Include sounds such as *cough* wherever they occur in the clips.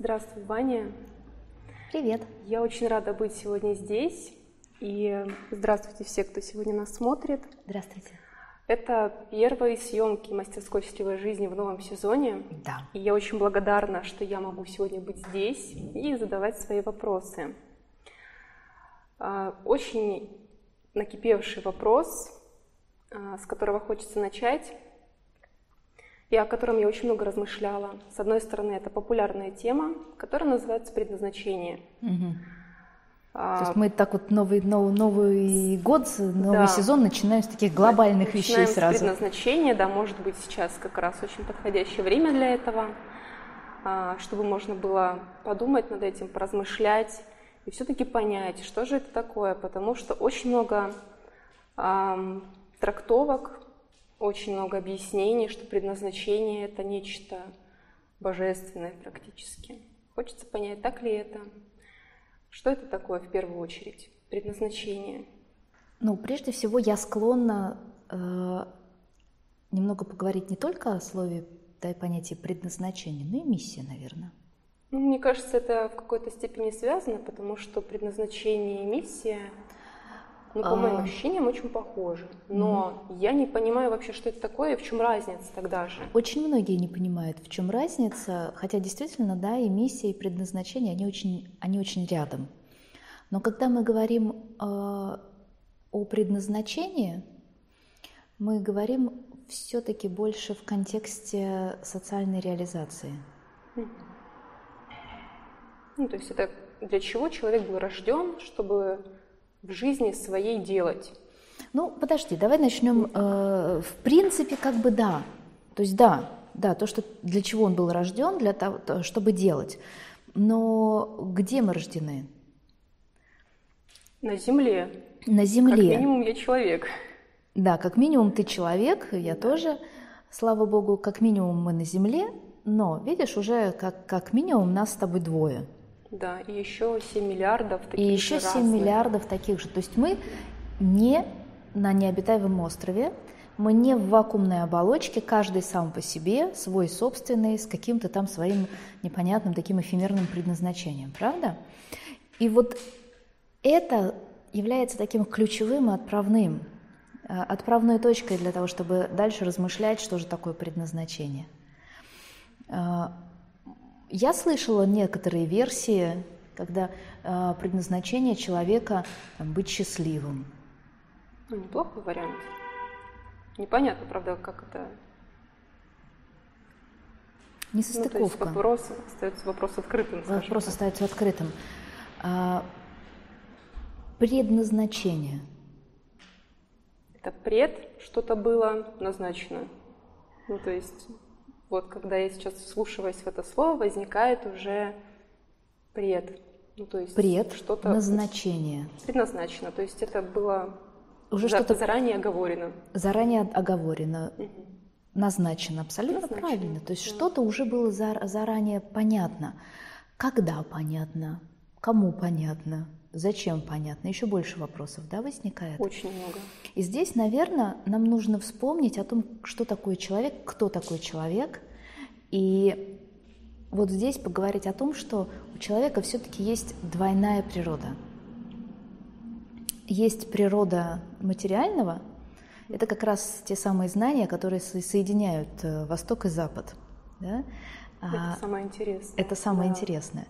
Здравствуй, Ваня. Привет. Я очень рада быть сегодня здесь. И здравствуйте все, кто сегодня нас смотрит. Здравствуйте. Это первые съемки мастерской счастливой жизни в новом сезоне. Да. И я очень благодарна, что я могу сегодня быть здесь и задавать свои вопросы. А, очень накипевший вопрос, а, с которого хочется начать и о котором я очень много размышляла. С одной стороны, это популярная тема, которая называется предназначение. Угу. А, То есть мы так вот новый, новый, новый год, новый да. сезон начинаем с таких глобальных да, вещей сразу. С предназначения, да, может быть сейчас как раз очень подходящее время для этого, а, чтобы можно было подумать над этим, поразмышлять и все-таки понять, что же это такое, потому что очень много эм, трактовок очень много объяснений, что предназначение это нечто божественное практически. Хочется понять, так ли это? Что это такое в первую очередь? Предназначение. Ну, прежде всего, я склонна э, немного поговорить не только о слове, да, и понятии предназначения, но и миссия, наверное. Ну, мне кажется, это в какой-то степени связано, потому что предназначение и миссия ну, по моим а. ощущениям, очень похожи. Но mm я не понимаю вообще, что это такое и в чем разница тогда же. Очень многие не понимают, в чем разница, хотя действительно, да, и миссия, и предназначение, они очень, они очень рядом. Но когда мы говорим э, о предназначении, мы говорим все-таки больше в контексте социальной реализации. Ну, то есть это для чего человек был рожден, чтобы в жизни своей делать? Ну, подожди, давай начнем. Э, в принципе, как бы да. То есть да, да, то, что для чего он был рожден, для того, чтобы делать. Но где мы рождены? На земле. На земле. Как минимум я человек. Да, как минимум ты человек, я тоже, слава богу, как минимум мы на земле, но, видишь, уже как, как минимум нас с тобой двое. Да, и еще 7 миллиардов таких И еще 7 разных. миллиардов таких же. То есть мы не на необитаемом острове, мы не в вакуумной оболочке, каждый сам по себе, свой собственный, с каким-то там своим непонятным таким эфемерным предназначением, правда? И вот это является таким ключевым и отправным, э, отправной точкой для того, чтобы дальше размышлять, что же такое предназначение. Я слышала некоторые версии, когда э, предназначение человека там, быть счастливым. Ну, неплохой вариант. Непонятно, правда, как это... Несостыковка. Ну, вопрос остается вопрос открытым. Вопрос так. остается открытым. А, предназначение. Это пред что-то было назначено. Ну, то есть вот когда я сейчас вслушиваюсь в это слово, возникает уже пред. Ну, то есть пред, что-то назначение. Предназначено. То есть это было уже что-то заранее оговорено. Заранее оговорено. Угу. Назначено, абсолютно Назначено. правильно. То есть да. что-то уже было за, заранее понятно. Когда понятно, кому понятно, зачем понятно, еще больше вопросов, да, возникает? Очень много. И здесь, наверное, нам нужно вспомнить о том, что такое человек, кто такой человек, и вот здесь поговорить о том, что у человека все-таки есть двойная природа. Есть природа материального, это как раз те самые знания, которые соединяют э, Восток и Запад. Да? Это а, самое интересное. Это самое да. интересное.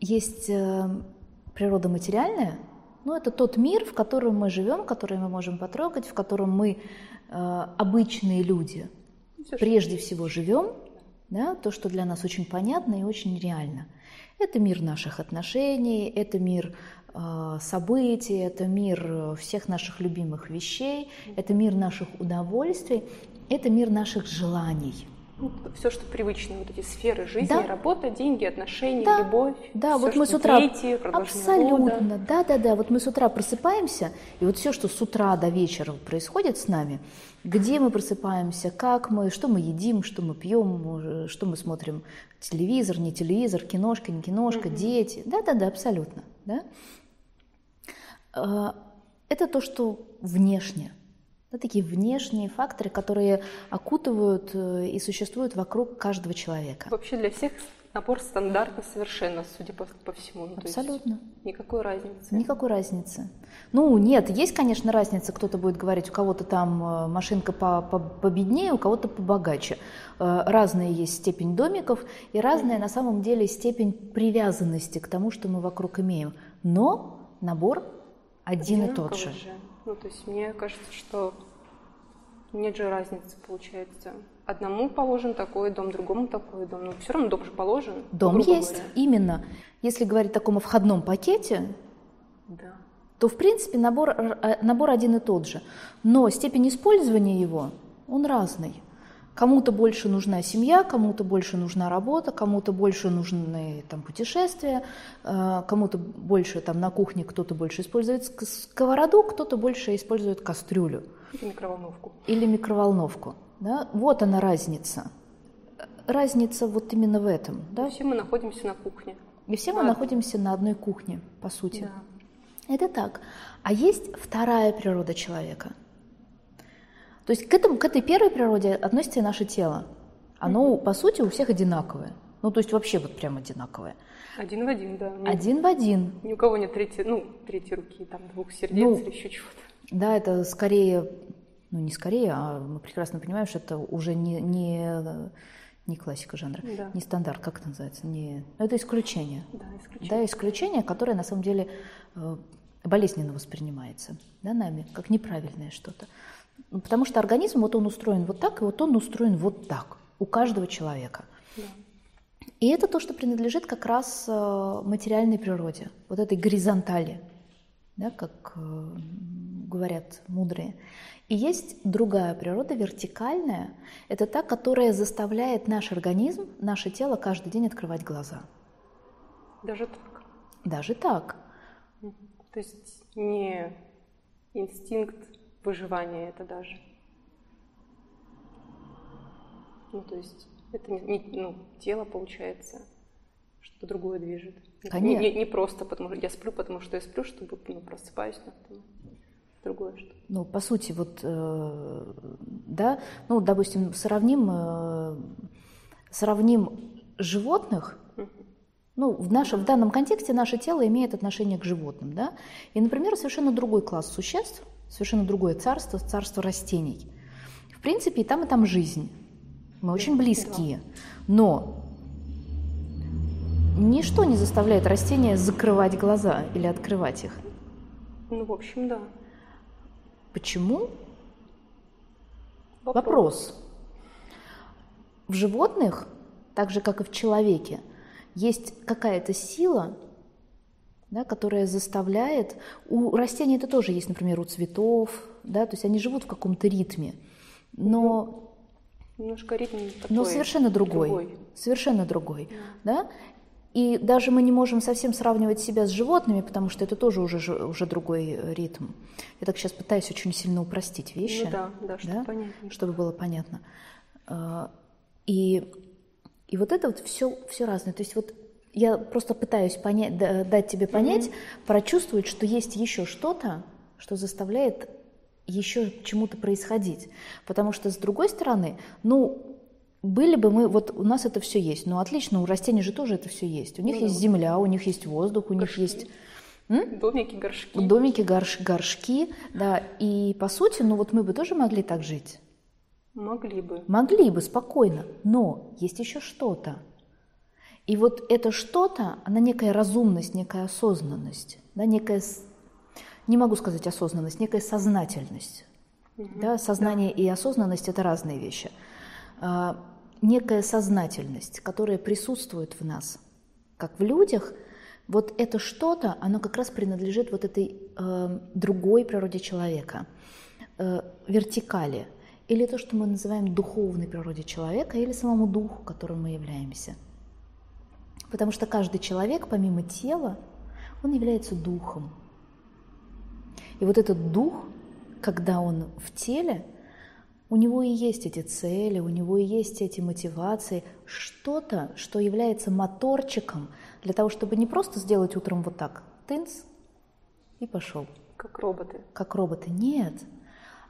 Есть э, природа материальная, ну, это тот мир, в котором мы живем, который мы можем потрогать, в котором мы э, обычные люди прежде всего живем, да, то, что для нас очень понятно и очень реально. Это мир наших отношений, это мир э, событий, это мир всех наших любимых вещей, это мир наших удовольствий, это мир наших желаний все, что привычно, вот эти сферы жизни, да. работа, деньги, отношения, да. любовь. Да, все, вот мы с утра дети, абсолютно, да, да, да. Вот мы с утра просыпаемся, и вот все, что с утра до вечера происходит с нами, где мы просыпаемся, как мы, что мы едим, что мы пьем, что мы смотрим, телевизор, не телевизор, киношка, не киношка, угу. дети, да, да, да, абсолютно, да. А, это то, что внешне. Да, такие внешние факторы, которые окутывают э, и существуют вокруг каждого человека. Вообще для всех Набор стандартно совершенно, судя по, по всему. Ну, Абсолютно. никакой разницы. Никакой разницы. Ну, нет, есть, конечно, разница. Кто-то будет говорить, у кого-то там э, машинка по по победнее, у кого-то побогаче. Э, разная есть степень домиков и разная на самом деле степень привязанности к тому, что мы вокруг имеем. Но набор один и тот же. же. Ну, то есть мне кажется, что нет же разницы, получается. Одному положен такой дом, другому такой дом. Но все равно дом же положен. Дом есть, говоря. именно. Если говорить о таком входном пакете, да. то в принципе набор, э, набор один и тот же. Но степень использования его, он разный. Кому-то больше нужна семья, кому-то больше нужна работа, кому-то больше нужны там, путешествия, э, кому-то больше там, на кухне кто-то больше использует сковороду, кто-то больше использует кастрюлю. Или микроволновку. Или микроволновку. Да? Вот она разница. Разница вот именно в этом. Да? И все мы находимся на кухне. И все да. мы находимся на одной кухне, по сути. Да. Это так. А есть вторая природа человека. То есть к, этому, к этой первой природе относится и наше тело. Оно, mm-hmm. по сути, у всех одинаковое. Ну, то есть вообще вот прям одинаковое. Один в один, да. Один в один. Ни у кого нет третьей, ну, третьей руки, там, двух сердец ну, или еще чего-то. Да, это скорее, ну не скорее, а мы прекрасно понимаем, что это уже не, не, не классика жанра, да. не стандарт, как это называется, не, ну, это исключение. Да, исключение. Да, исключение, которое на самом деле э, болезненно воспринимается да, нами, как неправильное что-то. Потому что организм, вот он устроен вот так, и вот он устроен вот так у каждого человека. Да. И это то, что принадлежит как раз э, материальной природе, вот этой горизонтали, да, как э, говорят мудрые. И есть другая природа, вертикальная. Это та, которая заставляет наш организм, наше тело каждый день открывать глаза. Даже так? Даже так. То есть не инстинкт выживания это даже. Ну, то есть это не, не ну, тело, получается, что-то другое движет. Конечно. Не, не, не просто потому что я сплю, потому что я сплю, чтобы ну, просыпаюсь. Но другое что. Ну, по сути, вот, э, да, ну, допустим, сравним, э, сравним животных, ну, в, нашем, в данном контексте наше тело имеет отношение к животным, да, и, например, совершенно другой класс существ, совершенно другое царство, царство растений. В принципе, и там, и там жизнь. Мы очень близкие, но ничто не заставляет растения закрывать глаза или открывать их. Ну, в общем, да. Почему? Вопрос. Вопрос. В животных, так же как и в человеке, есть какая-то сила, да, которая заставляет... У растений это тоже есть, например, у цветов, да, то есть они живут в каком-то ритме, но... Немножко ритм такой, Но совершенно другой. другой. Совершенно другой. Да. да? И даже мы не можем совсем сравнивать себя с животными, потому что это тоже уже, уже другой э, ритм. Я так сейчас пытаюсь очень сильно упростить вещи. Ну да, да, чтобы, да? Понятно. чтобы было понятно. А, и, и вот это вот все, все разное. То есть вот я просто пытаюсь понять, дать тебе понять, mm-hmm. прочувствовать, что есть еще что-то, что заставляет еще чему-то происходить. Потому что, с другой стороны, ну, были бы мы, вот у нас это все есть, ну отлично, у растений же тоже это все есть. У них ну, есть да. земля, у них есть воздух, у горшки. них есть... М? Домики, горшки. Домики, горш, горшки, да. И по сути, ну вот мы бы тоже могли так жить. Могли бы. Могли бы, спокойно. Но есть еще что-то. И вот это что-то, она некая разумность, некая осознанность, да, некая, не могу сказать осознанность, некая сознательность. Угу. Да, сознание да. и осознанность – это разные вещи. А, некая сознательность, которая присутствует в нас, как в людях, вот это что-то, оно как раз принадлежит вот этой э, другой природе человека, э, вертикали, или то, что мы называем духовной природе человека, или самому духу, которым мы являемся. Потому что каждый человек, помимо тела, он является духом. И вот этот дух, когда он в теле, у него и есть эти цели, у него и есть эти мотивации, что-то, что является моторчиком для того, чтобы не просто сделать утром вот так, тынц, и пошел. Как роботы. Как роботы. Нет.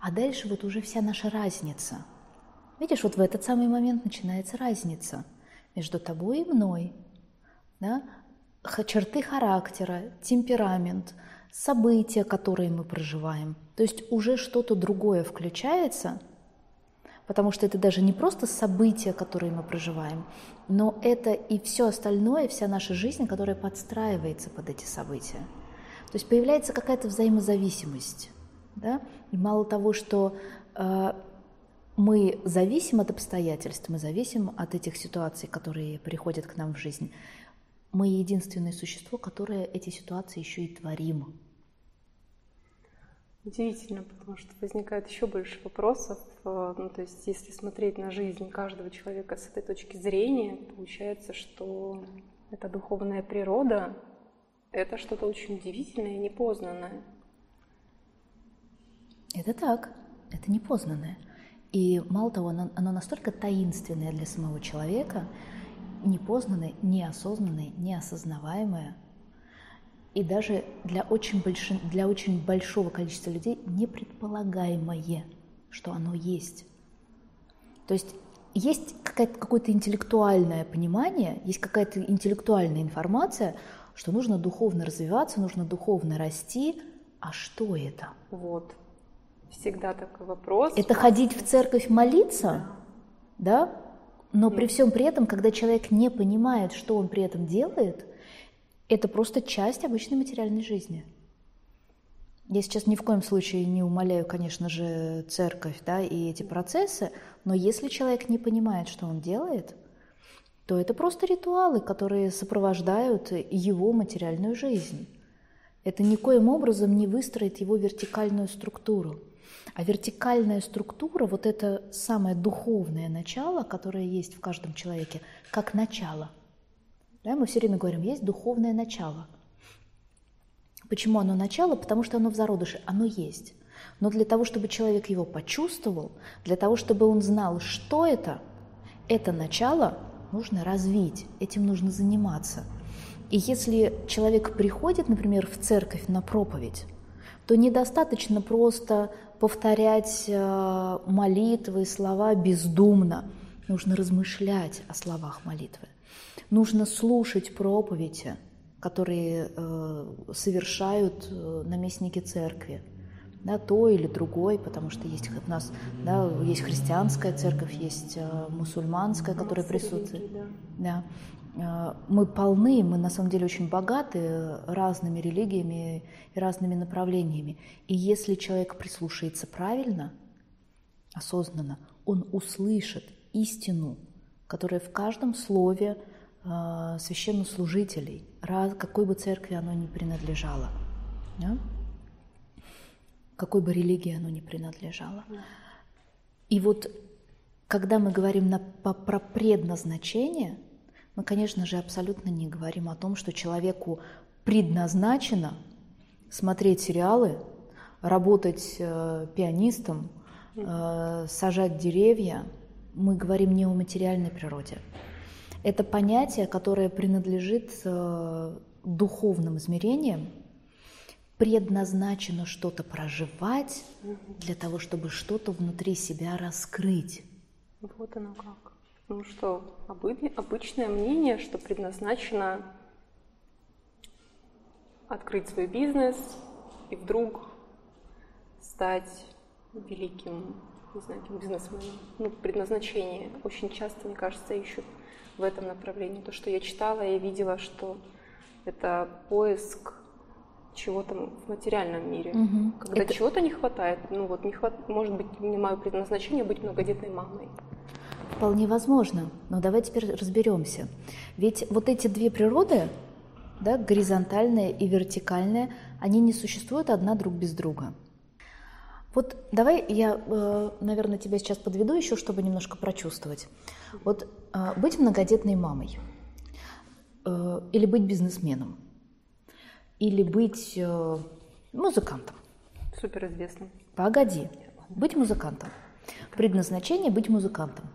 А дальше вот уже вся наша разница. Видишь, вот в этот самый момент начинается разница между тобой и мной. Да? Черты характера, темперамент, события, которые мы проживаем. То есть уже что-то другое включается, потому что это даже не просто события, которые мы проживаем, но это и все остальное, вся наша жизнь, которая подстраивается под эти события. То есть появляется какая-то взаимозависимость. Да? И мало того, что э, мы зависим от обстоятельств, мы зависим от этих ситуаций, которые приходят к нам в жизнь. Мы единственное существо, которое эти ситуации еще и творим. Удивительно, потому что возникает еще больше вопросов. Э, ну, то есть, если смотреть на жизнь каждого человека с этой точки зрения, получается, что эта духовная природа — это что-то очень удивительное и непознанное. Это так, это непознанное. И мало того, оно, оно настолько таинственное для самого человека, непознанное, неосознанное, неосознаваемое, и даже для очень, больш... для очень большого количества людей непредполагаемое, что оно есть. То есть есть какое-то интеллектуальное понимание, есть какая-то интеллектуальная информация, что нужно духовно развиваться, нужно духовно расти. А что это? Вот всегда такой вопрос. Это ходить в церковь молиться, да? да? Но при всем при этом, когда человек не понимает, что он при этом делает, это просто часть обычной материальной жизни. Я сейчас ни в коем случае не умоляю, конечно же, церковь да, и эти процессы, но если человек не понимает, что он делает, то это просто ритуалы, которые сопровождают его материальную жизнь. Это никоим образом не выстроит его вертикальную структуру. А вертикальная структура, вот это самое духовное начало, которое есть в каждом человеке, как начало. Да, мы все время говорим, есть духовное начало. Почему оно начало? Потому что оно в зародыше, оно есть. Но для того, чтобы человек его почувствовал, для того, чтобы он знал, что это, это начало нужно развить, этим нужно заниматься. И если человек приходит, например, в церковь на проповедь, то недостаточно просто повторять э, молитвы, слова бездумно. Нужно размышлять о словах молитвы. Нужно слушать проповеди, которые э, совершают э, наместники церкви. Да, то или другой, потому что есть у нас да, есть христианская церковь, есть мусульманская, которая присутствует. Да. А, мы полны, мы на самом деле очень богаты разными религиями и разными направлениями. И если человек прислушается правильно, осознанно, он услышит истину, которая в каждом слове э, священнослужителей, раз, какой бы церкви оно ни принадлежало, да? какой бы религии оно ни принадлежало. И вот когда мы говорим на, по, про предназначение – мы, конечно же, абсолютно не говорим о том, что человеку предназначено смотреть сериалы, работать э, пианистом, э, сажать деревья. Мы говорим не о материальной природе. Это понятие, которое принадлежит э, духовным измерениям, предназначено что-то проживать для того, чтобы что-то внутри себя раскрыть. Вот оно как. Ну что, обычное мнение, что предназначено открыть свой бизнес и вдруг стать великим, не знаю, бизнесменом. Ну, предназначение очень часто, мне кажется, ищут в этом направлении. То, что я читала, я видела, что это поиск чего-то в материальном мире. Угу. Когда это... чего-то не хватает, ну вот не хватает, может быть, не мое предназначение быть многодетной мамой. Вполне возможно, но давай теперь разберемся. Ведь вот эти две природы, да, горизонтальная и вертикальная, они не существуют одна друг без друга. Вот давай я, э, наверное, тебя сейчас подведу еще, чтобы немножко прочувствовать. Вот э, быть многодетной мамой, э, или быть бизнесменом, или быть музыкантом. Суперизвестным. Погоди, быть музыкантом. Предназначение быть музыкантом.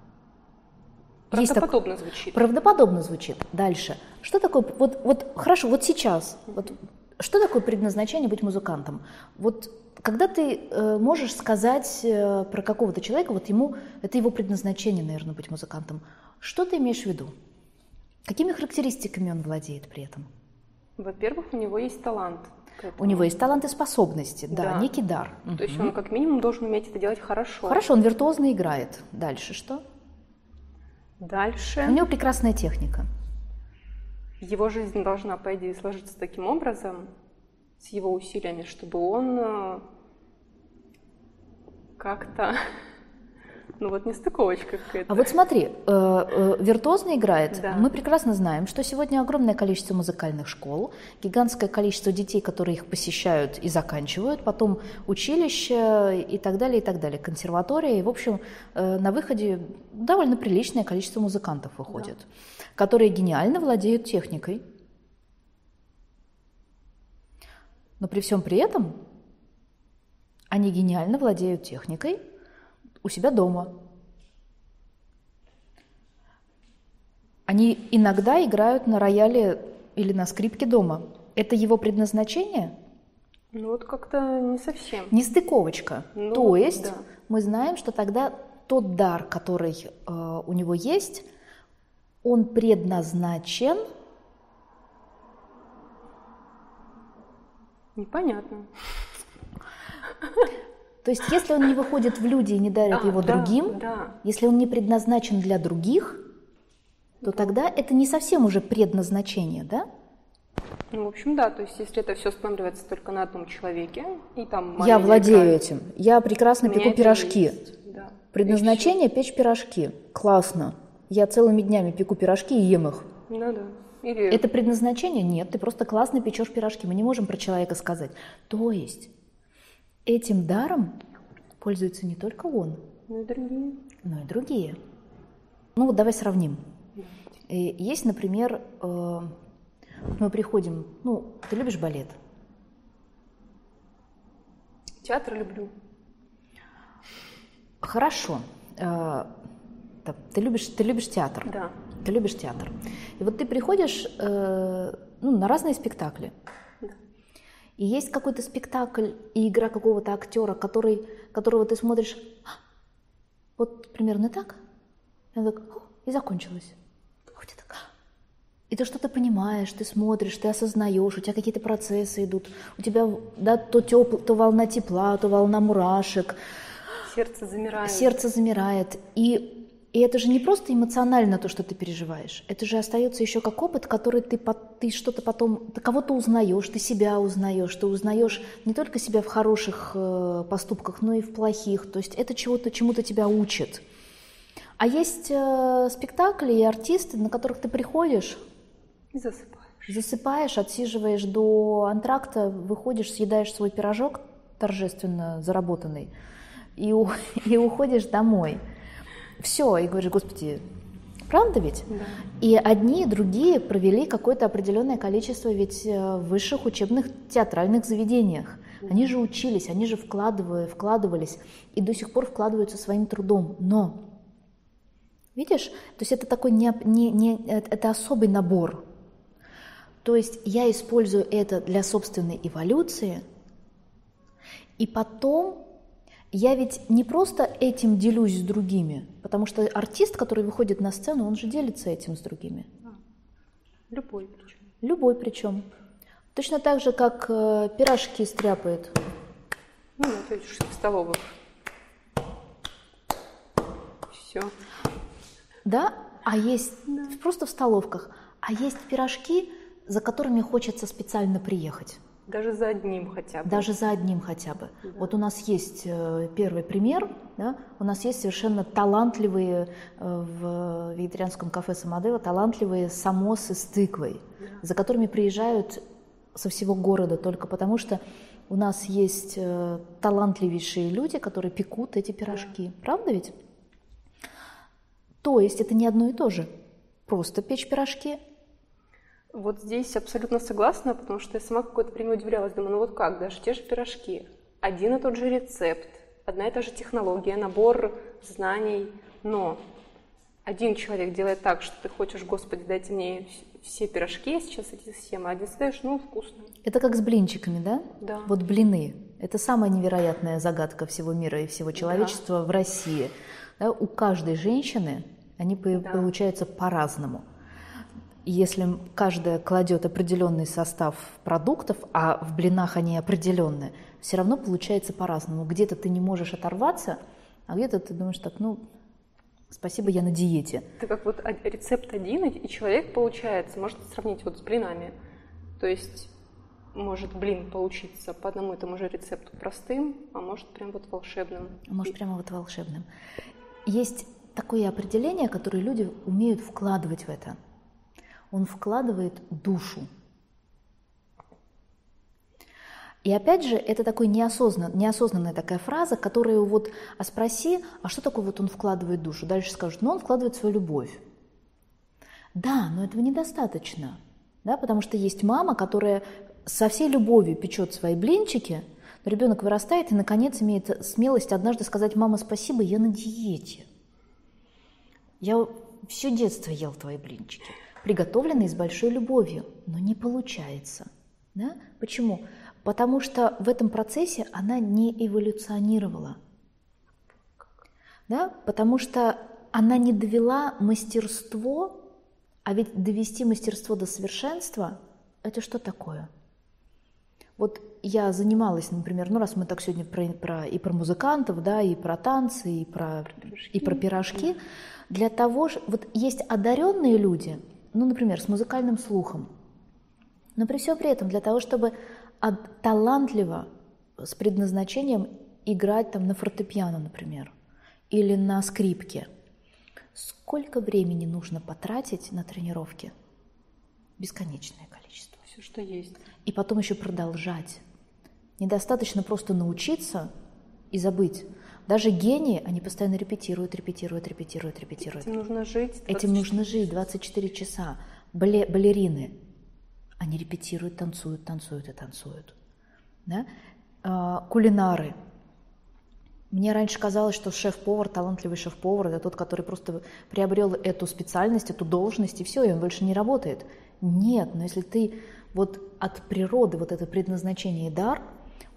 Правдоподобно так... звучит. Правдоподобно звучит. Дальше. Что такое, вот, вот хорошо, вот сейчас, вот, что такое предназначение быть музыкантом? Вот когда ты э, можешь сказать э, про какого-то человека, вот ему, это его предназначение, наверное, быть музыкантом, что ты имеешь в виду? Какими характеристиками он владеет при этом? Во-первых, у него есть талант. У него есть талант и способности, да, да. некий дар. То есть он как минимум должен уметь это делать хорошо. Хорошо, он виртуозно играет. Дальше что? Дальше. У него прекрасная техника. Его жизнь должна, по идее, сложиться таким образом, с его усилиями, чтобы он э, как-то ну вот не стыковочка какая-то. А вот смотри, э, э, виртуозно играет. Да. Мы прекрасно знаем, что сегодня огромное количество музыкальных школ, гигантское количество детей, которые их посещают и заканчивают, потом училище и так далее, и так далее, консерватория. И, в общем, э, на выходе довольно приличное количество музыкантов выходит, да. которые гениально владеют техникой. Но при всем при этом они гениально владеют техникой, у себя дома. Они иногда играют на рояле или на скрипке дома. Это его предназначение? Ну вот как-то не совсем. Не стыковочка. Ну, То есть да. мы знаем, что тогда тот дар, который э, у него есть, он предназначен. Непонятно. *laughs* То есть, если он не выходит в люди и не дарит а, его да, другим, да. если он не предназначен для других, то тогда это не совсем уже предназначение, да? Ну, в общем, да. То есть, если это все останавливается только на одном человеке, и там Я владею этим. Я прекрасно пеку пирожки. Да. Предназначение печь пирожки. Классно. Я целыми днями пеку пирожки и ем их. Ну да. Или... Это предназначение? Нет, ты просто классно печешь пирожки. Мы не можем про человека сказать. То есть Этим даром пользуется не только он, но и другие. Но и другие. Ну вот давай сравним. И есть, например, э, мы приходим, ну, ты любишь балет? Театр люблю. Хорошо. Э, ты любишь, ты любишь театр? Да. Ты любишь театр. И вот ты приходишь э, ну, на разные спектакли. И есть какой-то спектакль и игра какого-то актера, который, которого ты смотришь, «А, вот примерно так, и, так, и закончилось. «А». И ты что-то понимаешь, ты смотришь, ты осознаешь, у тебя какие-то процессы идут, у тебя да, то, тепл, то волна тепла, то волна мурашек. Сердце замирает. Сердце замирает. И и это же не просто эмоционально то, что ты переживаешь. Это же остается еще как опыт, который ты, ты что-то потом, ты кого-то узнаешь, ты себя узнаешь, ты узнаешь не только себя в хороших э, поступках, но и в плохих. То есть это чего-то, чему-то тебя учит. А есть э, спектакли и артисты, на которых ты приходишь и засыпаешь. Засыпаешь, отсиживаешь до антракта, выходишь, съедаешь свой пирожок торжественно заработанный и, *laughs* и уходишь домой. Все, и говоришь, господи, правда ведь? Да. И одни и другие провели какое-то определенное количество ведь э, в высших учебных театральных заведениях. Они же учились, они же вкладывали, вкладывались и до сих пор вкладываются своим трудом. Но, видишь, то есть это такой не, не, не, это особый набор. То есть я использую это для собственной эволюции, и потом я ведь не просто этим делюсь с другими, потому что артист, который выходит на сцену, он же делится этим с другими. Любой причем. Любой причем. Точно так же, как э, пирожки стряпает. Ну, то есть в столовых. Все. Да, а есть да. просто в столовках. А есть пирожки, за которыми хочется специально приехать. Даже за одним хотя бы. Даже за одним хотя бы. Да. Вот у нас есть э, первый пример, да? у нас есть совершенно талантливые э, в вегетарианском кафе Самодева, талантливые самосы с тыквой, да. за которыми приезжают со всего города только потому, что у нас есть э, талантливейшие люди, которые пекут эти пирожки. Да. Правда ведь? То есть это не одно и то же. Просто печь пирожки вот здесь абсолютно согласна, потому что я сама какое-то время удивлялась, думаю, ну вот как, даже те же пирожки, один и тот же рецепт, одна и та же технология, набор знаний, но один человек делает так, что ты хочешь, Господи, дайте мне все пирожки сейчас эти съем, а один скажешь, ну, вкусно. Это как с блинчиками, да? Да. Вот блины. Это самая невероятная загадка всего мира и всего человечества да. в России. Да, у каждой женщины они да. получаются по-разному. Если каждая кладет определенный состав продуктов, а в блинах они определенные, все равно получается по-разному. Где-то ты не можешь оторваться, а где-то ты думаешь так, ну, спасибо, я на диете. Это как вот рецепт один, и человек получается, можно сравнить вот с блинами. То есть может блин получиться по одному и тому же рецепту простым, а может прям вот волшебным. А может прямо вот волшебным. Есть такое определение, которое люди умеют вкладывать в это. Он вкладывает душу. И опять же, это такой неосознан, неосознанная такая фраза, которая вот, а спроси, а что такое вот он вкладывает душу? Дальше скажут, ну он вкладывает свою любовь. Да, но этого недостаточно, да, потому что есть мама, которая со всей любовью печет свои блинчики, но ребенок вырастает и, наконец, имеет смелость однажды сказать, мама, спасибо, я на диете. Я все детство ел твои блинчики, приготовленные с большой любовью, но не получается. Да? Почему? Потому что в этом процессе она не эволюционировала. Да? Потому что она не довела мастерство, а ведь довести мастерство до совершенства – это что такое? Вот я занималась, например, ну раз мы так сегодня про, про, и про музыкантов, да, и про танцы, и про, пирожки. и про пирожки, для того, что вот есть одаренные люди, ну, например, с музыкальным слухом, но при всем при этом для того, чтобы талантливо, с предназначением играть там на фортепиано, например, или на скрипке. Сколько времени нужно потратить на тренировки? Бесконечное количество. Все, что есть. И потом еще продолжать. Недостаточно просто научиться и забыть. Даже гении, они постоянно репетируют, репетируют, репетируют, репетируют. Этим нужно жить. Этим нужно жить 24 часа. балерины, они репетируют, танцуют, танцуют и танцуют. Да? А, кулинары. Мне раньше казалось, что шеф-повар, талантливый шеф-повар, это тот, который просто приобрел эту специальность, эту должность, и все, и он больше не работает. Нет, но если ты вот от природы вот это предназначение и дар,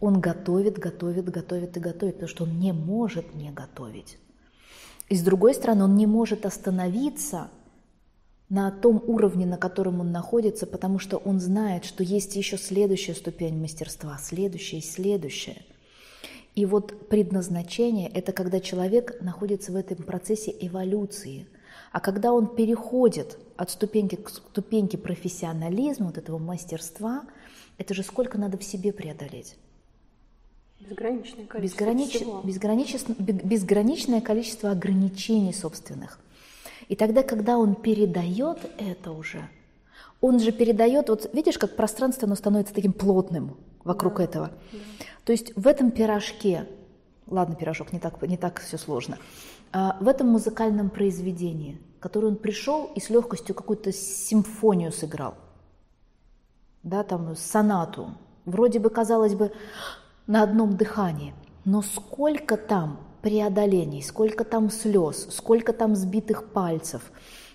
он готовит, готовит, готовит и готовит, потому что он не может не готовить. И с другой стороны, он не может остановиться – на том уровне, на котором он находится, потому что он знает, что есть еще следующая ступень мастерства, следующая и следующая. И вот предназначение – это когда человек находится в этом процессе эволюции. А когда он переходит от ступеньки к ступеньке профессионализма, вот этого мастерства, это же сколько надо в себе преодолеть? Безграничное количество Безгранич... всего. Безграничное, безграничное количество ограничений собственных. И тогда, когда он передает это уже, он же передает, вот видишь, как пространство оно становится таким плотным вокруг да, этого. Да. То есть в этом пирожке, ладно, пирожок, не так, не так все сложно, а в этом музыкальном произведении, которое он пришел и с легкостью какую-то симфонию сыграл, да, там сонату, вроде бы, казалось бы, на одном дыхании, но сколько там преодолений, сколько там слез, сколько там сбитых пальцев,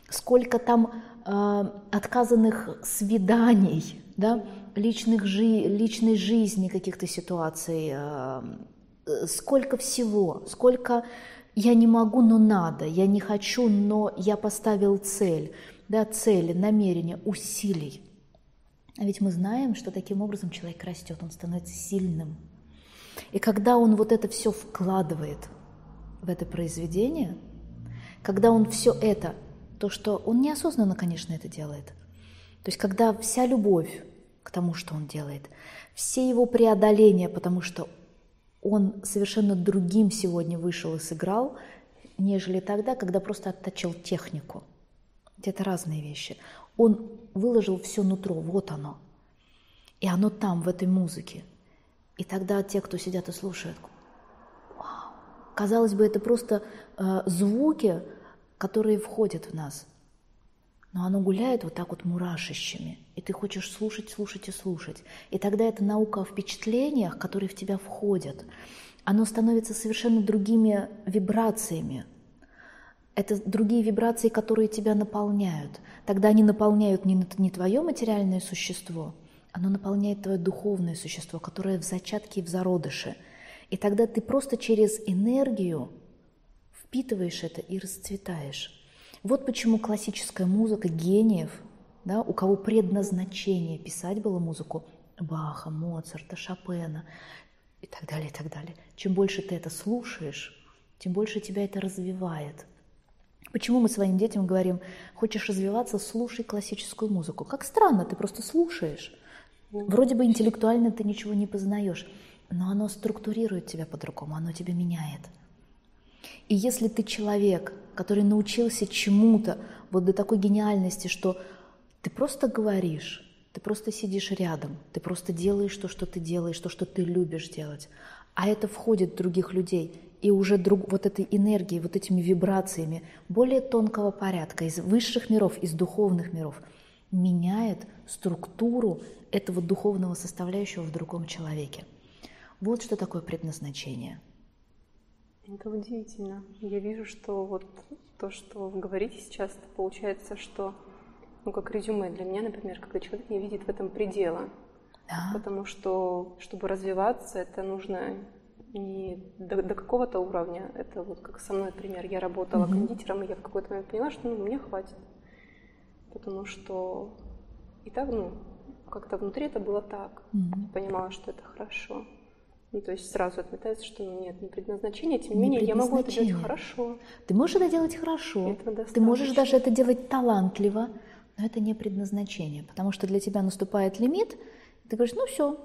сколько там э, отказанных свиданий, да, личных жи личной жизни каких-то ситуаций, э, сколько всего, сколько я не могу, но надо, я не хочу, но я поставил цель, да, цели, намерения, усилий. А ведь мы знаем, что таким образом человек растет, он становится сильным. И когда он вот это все вкладывает – в это произведение, когда он все это, то, что он неосознанно, конечно, это делает, то есть когда вся любовь к тому, что он делает, все его преодоления, потому что он совершенно другим сегодня вышел и сыграл, нежели тогда, когда просто отточил технику. Это разные вещи. Он выложил все нутро, вот оно. И оно там, в этой музыке. И тогда те, кто сидят и слушают, Казалось бы, это просто э, звуки, которые входят в нас. Но оно гуляет вот так вот мурашищами, и ты хочешь слушать, слушать и слушать. И тогда это наука о впечатлениях, которые в тебя входят. Оно становится совершенно другими вибрациями. Это другие вибрации, которые тебя наполняют. Тогда они наполняют не, не твое материальное существо, оно наполняет твое духовное существо, которое в зачатке и в зародыше – и тогда ты просто через энергию впитываешь это и расцветаешь. Вот почему классическая музыка гениев, да, у кого предназначение писать было музыку Баха, Моцарта, Шопена и так далее, и так далее. Чем больше ты это слушаешь, тем больше тебя это развивает. Почему мы своим детям говорим, хочешь развиваться, слушай классическую музыку? Как странно, ты просто слушаешь. Вроде бы интеллектуально ты ничего не познаешь, но оно структурирует тебя по-другому, оно тебя меняет. И если ты человек, который научился чему-то вот до такой гениальности, что ты просто говоришь, ты просто сидишь рядом, ты просто делаешь то, что ты делаешь, то, что ты любишь делать, а это входит в других людей, и уже друг, вот этой энергией, вот этими вибрациями более тонкого порядка, из высших миров, из духовных миров, меняет структуру этого духовного составляющего в другом человеке. Вот что такое предназначение. Это удивительно. Я вижу, что вот то, что вы говорите сейчас, получается, что, ну, как резюме для меня, например, когда человек не видит в этом предела. Да. Потому что, чтобы развиваться, это нужно не до, до какого-то уровня. Это вот как со мной, например, я работала угу. кондитером, и я в какой-то момент поняла, что ну, мне хватит. Потому что и так, ну, как-то внутри это было так. Угу. Я понимала, что это хорошо. Ну, то есть сразу отметается, что ну, нет, не предназначение, тем не, менее я могу это делать хорошо. Ты можешь это делать хорошо, ты можешь даже это делать талантливо, но это не предназначение, потому что для тебя наступает лимит, и ты говоришь, ну все,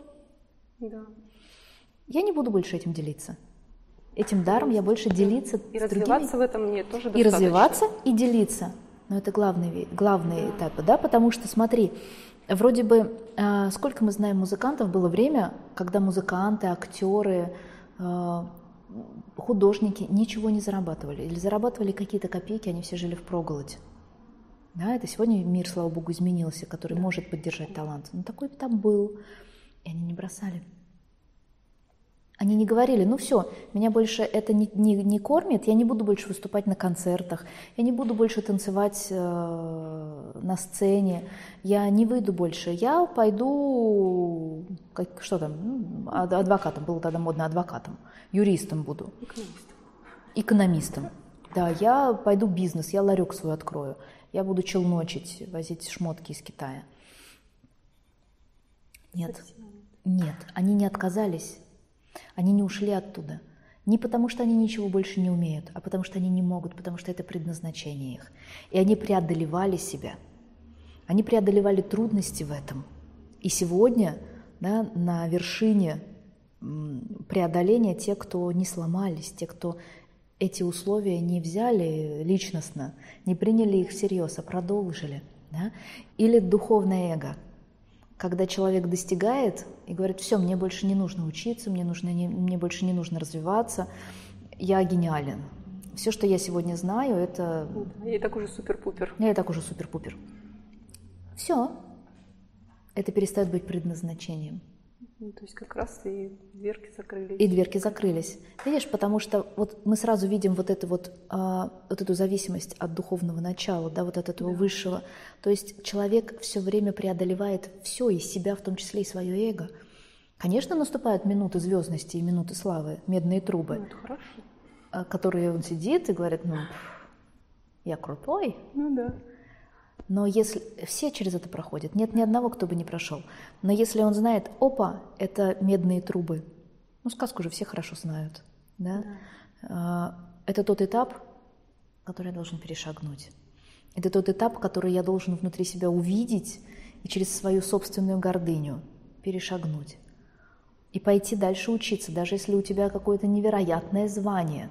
да. я не буду больше этим делиться. Этим даром я больше делиться и с развиваться другими. в этом мне тоже достаточно. И развиваться, и делиться. Но это главный, главные да. этапы, да, потому что смотри, Вроде бы, э, сколько мы знаем музыкантов, было время, когда музыканты, актеры, э, художники ничего не зарабатывали. Или зарабатывали какие-то копейки, они все жили в проголоде. Да, это сегодня мир, слава богу, изменился, который может поддержать талант. Но такой там был, и они не бросали. Они не говорили, ну все, меня больше это не, не, не кормит, я не буду больше выступать на концертах, я не буду больше танцевать э, на сцене, я не выйду больше, я пойду, как, что там, ну, адвокатом, было тогда модно адвокатом, юристом буду. Экономистом. Экономистом. Да, я пойду бизнес, я ларек свой открою, я буду челночить, возить шмотки из Китая. Нет, нет, они не отказались они не ушли оттуда. Не потому, что они ничего больше не умеют, а потому, что они не могут, потому что это предназначение их. И они преодолевали себя. Они преодолевали трудности в этом. И сегодня да, на вершине преодоления те, кто не сломались, те, кто эти условия не взяли личностно, не приняли их всерьез, а продолжили. Да? Или духовное эго – когда человек достигает и говорит, все, мне больше не нужно учиться, мне, нужно не, мне больше не нужно развиваться, я гениален. Все, что я сегодня знаю, это... Я и так уже супер-пупер. Я и так уже супер-пупер. Все. Это перестает быть предназначением. Ну, то есть как раз и дверки закрылись. И дверки закрылись. Видишь, потому что вот мы сразу видим вот, это вот, а, вот эту зависимость от духовного начала, да, вот от этого да. высшего. То есть человек все время преодолевает все, и себя, в том числе и свое эго. Конечно, наступают минуты звездности и минуты славы, медные трубы, ну, это хорошо. А, которые он сидит и говорит, ну, я крутой. Ну да. Но если все через это проходят, нет ни одного, кто бы не прошел. Но если он знает, опа, это медные трубы, ну сказку же все хорошо знают, да? да. Это тот этап, который я должен перешагнуть. Это тот этап, который я должен внутри себя увидеть и через свою собственную гордыню перешагнуть. И пойти дальше учиться, даже если у тебя какое-то невероятное звание.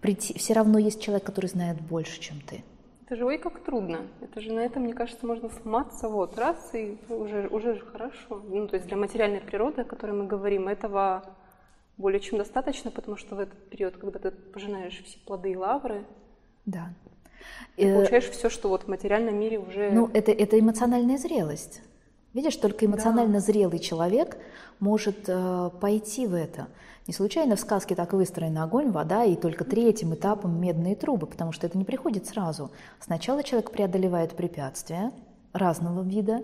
Прийти, все равно есть человек, который знает больше, чем ты. Это же ой как трудно. Это же на этом, мне кажется, можно сломаться вот раз и уже, уже хорошо. Ну, то есть для материальной природы, о которой мы говорим, этого более чем достаточно, потому что в этот период, когда ты пожинаешь все плоды и лавры, да. ты э, получаешь все, что вот в материальном мире уже... Ну, это, это эмоциональная зрелость. Видишь, только эмоционально да. зрелый человек может э, пойти в это. Не случайно в сказке так выстроен огонь, вода и только третьим этапом медные трубы, потому что это не приходит сразу. Сначала человек преодолевает препятствия разного вида,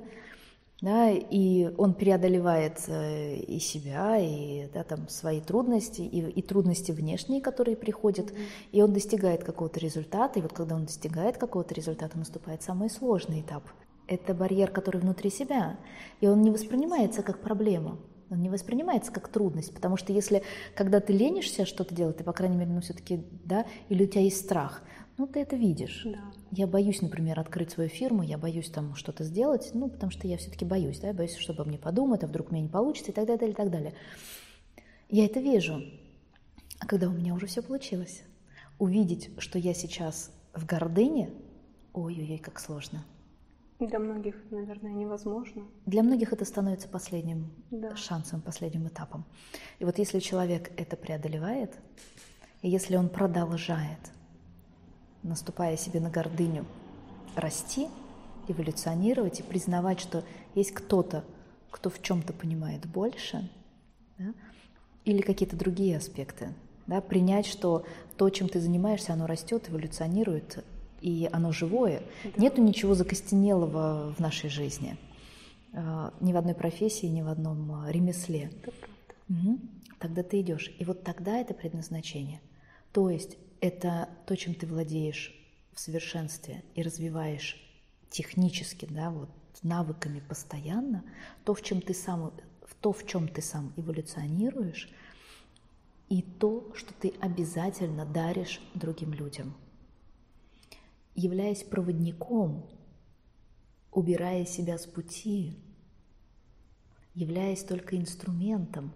да, и он преодолевает э, и себя, и да, там, свои трудности, и, и трудности внешние, которые приходят, и он достигает какого-то результата, и вот когда он достигает какого-то результата, наступает самый сложный этап. Это барьер, который внутри себя. И он не воспринимается как проблема. Он не воспринимается как трудность, потому что если, когда ты ленишься что-то делать, ты, по крайней мере, ну, все-таки, да, или у тебя есть страх, ну, ты это видишь. Да. Я боюсь, например, открыть свою фирму, я боюсь там что-то сделать, ну, потому что я все-таки боюсь, да, я боюсь, чтобы мне подумать, а вдруг у меня не получится и так далее, и так далее. Я это вижу. А когда у меня уже все получилось, увидеть, что я сейчас в гордыне, ой-ой-ой, как сложно. Для многих, наверное, невозможно. Для многих это становится последним Да. шансом, последним этапом. И вот если человек это преодолевает, и если он продолжает, наступая себе на гордыню, расти, эволюционировать и признавать, что есть кто-то, кто в чем-то понимает больше, да, или какие-то другие аспекты, да, принять, что то, чем ты занимаешься, оно растет, эволюционирует, и оно живое. Нету ничего закостенелого в нашей жизни. Э, Ни в одной профессии, ни в одном э, ремесле. Это правда. Мгм. Тогда ты идешь. И вот тогда это предназначение. То есть это то, чем ты владеешь в совершенстве и развиваешь технически, да, вот навыками постоянно, то, в чем ты сам, в то, в чем ты сам эволюционируешь, и то, что ты обязательно даришь другим людям. Являясь проводником, убирая себя с пути, являясь только инструментом,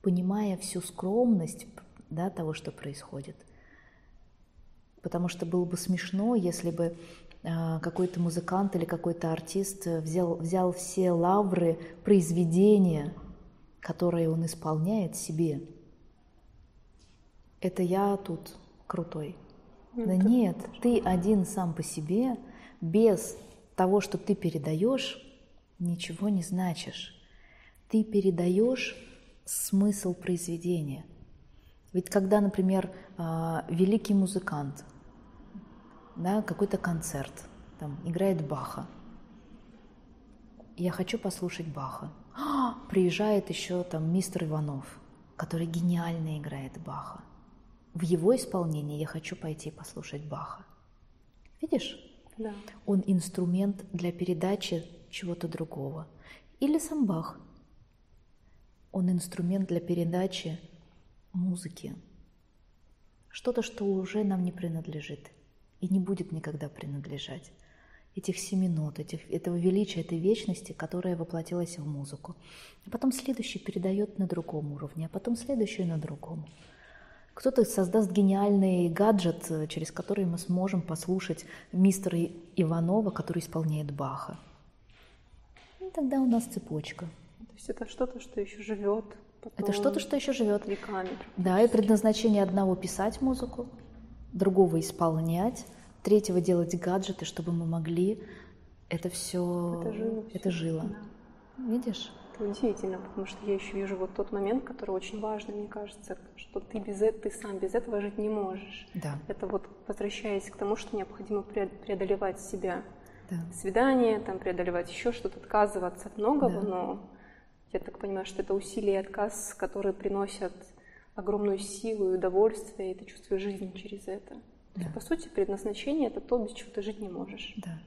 понимая всю скромность да, того, что происходит. Потому что было бы смешно, если бы а, какой-то музыкант или какой-то артист взял, взял все лавры произведения, которые он исполняет себе. Это я тут крутой. Ну, Да это нет, ты один сам по себе, без того, что ты передаешь, ничего не значишь. Ты передаешь смысл произведения. Ведь когда, например, а, великий музыкант, да, какой-то концерт, там, играет Баха, я хочу послушать Баха. А, приезжает еще там мистер Иванов, который гениально играет Баха. В его исполнении я хочу пойти послушать Баха. Видишь? Да. Он инструмент для передачи чего-то другого. Или сам Бах. Он инструмент для передачи музыки. Что-то, что уже нам не принадлежит и не будет никогда принадлежать. Этих семи нот, этих, этого величия, этой вечности, которая воплотилась в музыку. А потом следующий передает на другом уровне, а потом следующий на другом. Кто-то создаст гениальный гаджет, через который мы сможем послушать мистера Иванова, который исполняет Баха. И тогда у нас цепочка. То есть это что-то, что еще живет. Это что-то, что еще живет. Веками. Да, и предназначение одного писать музыку, другого исполнять, третьего делать гаджеты, чтобы мы могли это все, Это жило. это жило. Да. Видишь? Это удивительно, потому что я еще вижу вот тот момент, который очень важный, мне кажется, что ты без этого, ты сам без этого жить не можешь. Да, Это вот возвращаясь к тому, что необходимо пре- преодолевать себя. да. Свидание, там преодолевать еще что-то, отказываться от многого, Да. но я так понимаю, что это усилия и отказ, которые приносят огромную силу и удовольствие, и ты чувствуешь жизнь через это. Да. По сути, предназначение это то, без чего ты жить не можешь. да.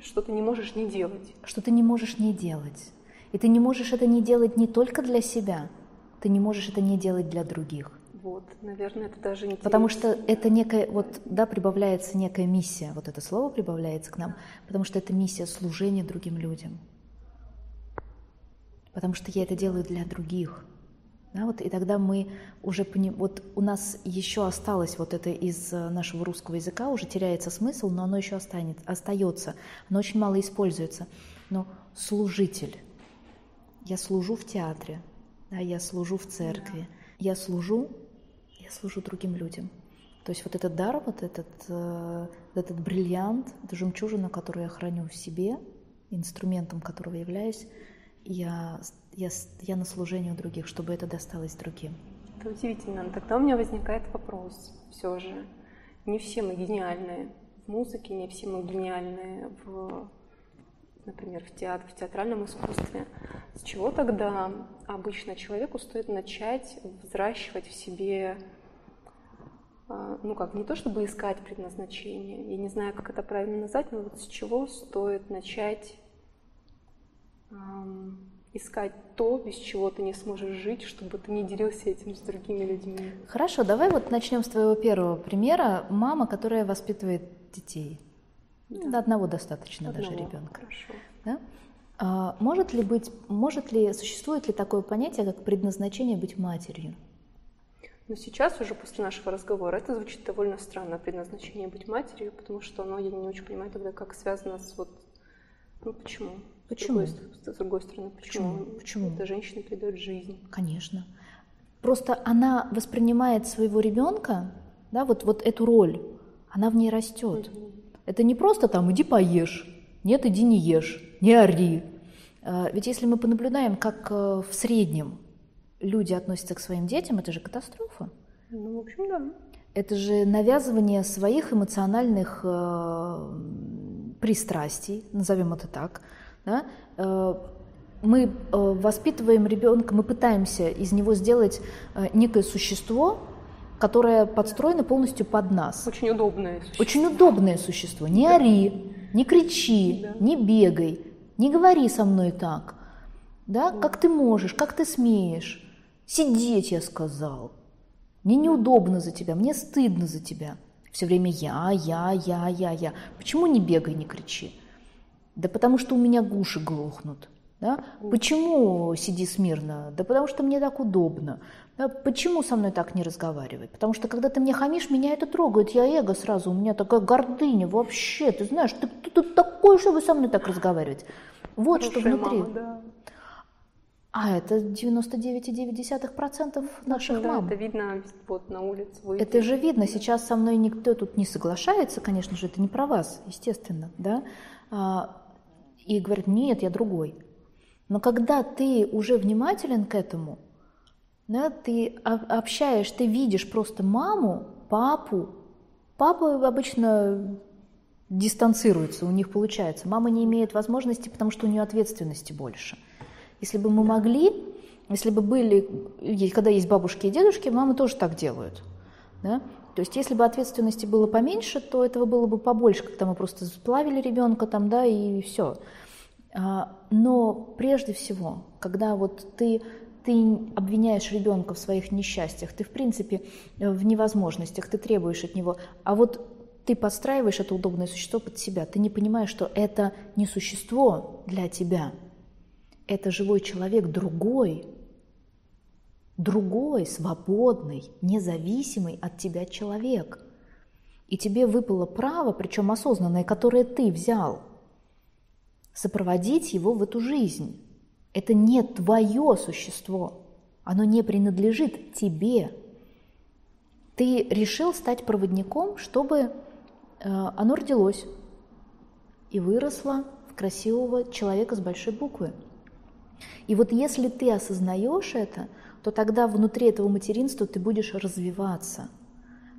Что ты не можешь не делать. Что ты не можешь не делать. И ты не можешь это не делать не только для себя, ты не можешь это не делать для других. Вот, наверное, это даже не Потому что это некая, вот, да, прибавляется некая миссия, вот это слово прибавляется к нам, потому что это миссия служения другим людям. Потому что я это делаю для других. Да, вот, и тогда мы уже пони... вот у нас еще осталось вот это из э, нашего русского языка, уже теряется смысл, но оно еще останет, остается, оно очень мало используется. Но служитель. Я служу в театре, да, я служу в церкви, я служу, я служу другим людям. То есть вот этот дар, вот этот, э, этот бриллиант, эту жемчужину, которую я храню в себе, инструментом которого являюсь, я, я, я на служении у других, чтобы это досталось другим. Это удивительно. Но тогда у меня возникает вопрос все же. Не все мы гениальные в музыке, не все мы гениальные в, например, в, театр, в театральном искусстве. С чего тогда обычно человеку стоит начать взращивать в себе а, ну как, не то чтобы искать предназначение, я не знаю, как это правильно назвать, но вот с чего стоит начать искать то, без чего ты не сможешь жить, чтобы ты не делился этим с другими людьми. Хорошо, давай вот начнем с твоего первого примера. Мама, которая воспитывает детей. Да. До одного достаточно одного, даже ребенка. Хорошо. Да? А, может ли быть, может ли, существует ли такое понятие, как предназначение быть матерью? Но сейчас уже после нашего разговора это звучит довольно странно, предназначение быть матерью, потому что оно, я не очень понимаю тогда, как связано с вот, ну почему? Почему? С другой, с другой стороны, почему? Почему? почему? Эта женщина передает жизнь. Конечно. Просто она воспринимает своего ребенка, да, вот, вот эту роль, она в ней растет. Угу. Это не просто там иди поешь, нет, иди не ешь, не ори. А, ведь если мы понаблюдаем, как э, в среднем люди относятся к своим детям, это же катастрофа. Ну, в общем, да. Это же навязывание своих эмоциональных э, пристрастий, назовем это так. Да? Э, мы э, воспитываем ребенка, мы пытаемся из него сделать э, некое существо, которое подстроено полностью под нас. Очень удобное существо. Очень удобное существо. Не да. ори, не кричи, да. не бегай, не говори со мной так. Да? да? Как ты можешь, как ты смеешь? Сидеть, я сказал. Мне неудобно за тебя, мне стыдно за тебя. Все время я, я, я, я, я. Почему не бегай, не кричи? Да потому что у меня гуши глохнут. Да? Почему сиди смирно? Да потому что мне так удобно. Да? Почему со мной так не разговаривать? Потому что когда ты мне хамишь, меня это трогает. Я эго сразу, у меня такая гордыня вообще. Ты знаешь, ты, ты, ты такой, чтобы со мной так разговаривать. Вот Хорошая что внутри. Мама, да. А это 99,9% наших да, мам. это видно вот на улице. Выйти. Это же видно. Сейчас со мной никто тут не соглашается, конечно же, это не про вас, естественно, да. А, и говорит, нет, я другой. Но когда ты уже внимателен к этому, да, ты общаешь, ты видишь просто маму, папу. Папа обычно дистанцируется, у них получается. Мама не имеет возможности, потому что у нее ответственности больше – если бы мы могли, если бы были, когда есть бабушки и дедушки, мамы тоже так делают. Да? То есть если бы ответственности было поменьше, то этого было бы побольше, когда мы просто сплавили ребенка там, да, и все. А, но прежде всего, когда вот ты, ты обвиняешь ребенка в своих несчастьях, ты в принципе в невозможностях, ты требуешь от него, а вот ты подстраиваешь это удобное существо под себя, ты не понимаешь, что это не существо для тебя – это живой человек другой, другой, свободный, независимый от тебя человек. И тебе выпало право, причем осознанное, которое ты взял, сопроводить его в эту жизнь. Это не твое существо, оно не принадлежит тебе. Ты решил стать проводником, чтобы э, оно родилось и выросло в красивого человека с большой буквы. И вот если ты осознаешь это, то тогда внутри этого материнства ты будешь развиваться.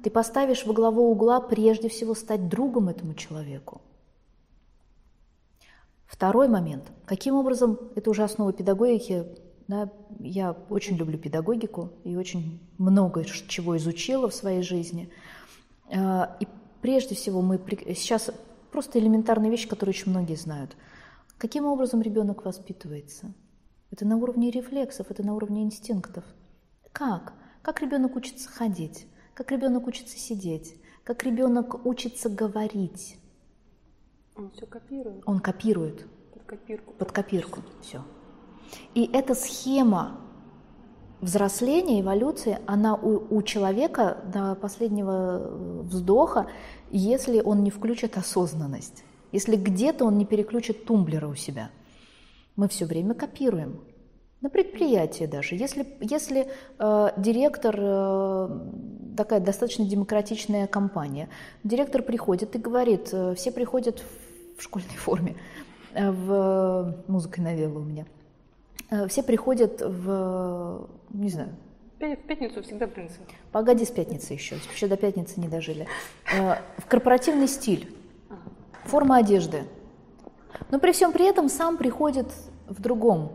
Ты поставишь во главу угла прежде всего стать другом этому человеку. Второй момент. Каким образом, это уже основа педагогики, да, я очень люблю педагогику и очень много чего изучила в своей жизни. А, и прежде всего мы сейчас просто элементарные вещи, которые очень многие знают. Каким образом ребенок воспитывается? Это на уровне рефлексов, это на уровне инстинктов. Как? Как ребенок учится ходить? Как ребенок учится сидеть? Как ребенок учится говорить? Он все копирует. Он копирует. Под копирку. Под копирку. Все. И эта схема взросления, эволюции, она у, у человека до последнего э, вздоха, если он не включит осознанность, если где-то он не переключит тумблера у себя – мы все время копируем. На предприятии даже. Если, если э, директор, э, такая достаточно демократичная компания, директор приходит и говорит, э, все приходят в школьной *laughs* форме, э, в музыкой навела у меня, э, все приходят в, не знаю, в пятницу всегда принцип. Погоди с пятницы еще, еще до пятницы не дожили. Э, в корпоративный стиль, форма одежды – но при всем при этом сам приходит в другом.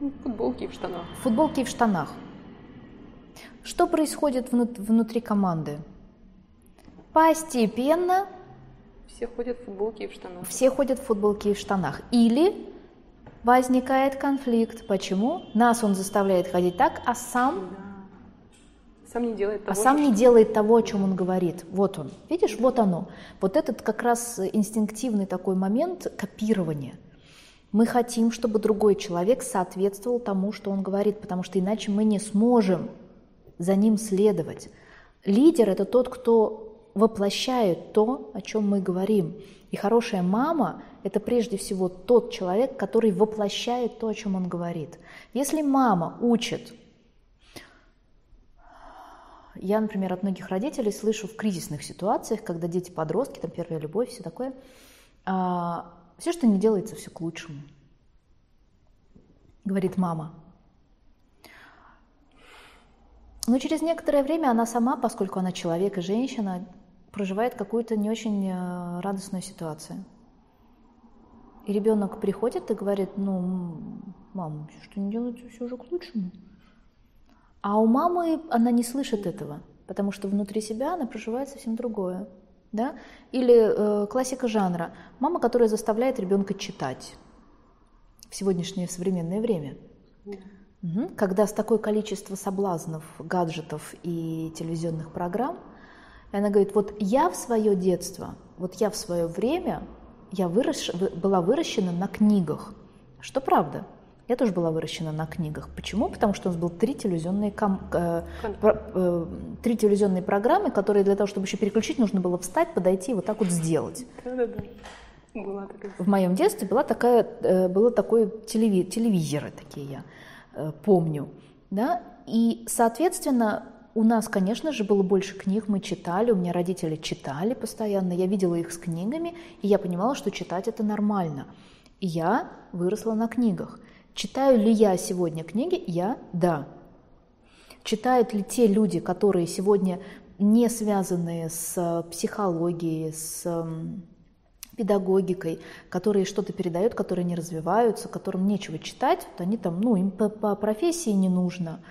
В футболке и в штанах. В футболке и в штанах. Что происходит внутри команды? Постепенно все ходят в футболке и в штанах. Все ходят в футболке и в штанах. Или возникает конфликт. Почему? Нас он заставляет ходить так, а сам да. Сам не делает а того, а сам что... не делает того, о чем он говорит. Вот он. Видишь, вот оно. Вот этот как раз инстинктивный такой момент копирования. Мы хотим, чтобы другой человек соответствовал тому, что он говорит, потому что иначе мы не сможем за ним следовать. Лидер – это тот, кто воплощает то, о чем мы говорим. И хорошая мама – это прежде всего тот человек, который воплощает то, о чем он говорит. Если мама учит, я, например, от многих родителей слышу в кризисных ситуациях, когда дети подростки, там первая любовь, все такое, а, все, что не делается, все к лучшему, говорит мама. Но через некоторое время она сама, поскольку она человек и женщина, проживает какую-то не очень э, радостную ситуацию. И ребенок приходит и говорит, ну, мама, что не делается, все уже к лучшему. А у мамы она не слышит этого, потому что внутри себя она проживает совсем другое. Да? Или э, классика жанра. Мама, которая заставляет ребенка читать в сегодняшнее современное время. Когда с такое количество соблазнов, гаджетов и телевизионных программ – и она говорит, вот я в свое детство, вот я в свое время, я выращ... была выращена на книгах. Что правда. Я тоже была выращена на книгах. Почему? Потому что у нас было три телевизионные, ком... э, э, три телевизионные программы, которые для того, чтобы еще переключить, нужно было встать, подойти и вот так вот сделать. Да-да-да. Была такая. В моем детстве была такая, э, было такое телеви... телевизоры такие я э, помню. Да? И, соответственно, у нас, конечно же, было больше книг, мы читали, у меня родители читали постоянно, я видела их с книгами, и я понимала, что читать это нормально. Я выросла на книгах. Читаю ли я сегодня книги? Я – да. Читают ли те люди, которые сегодня не связанные с психологией, с педагогикой, которые что-то передают, которые не развиваются, которым нечего читать, вот они там, ну, им по, по профессии не нужно –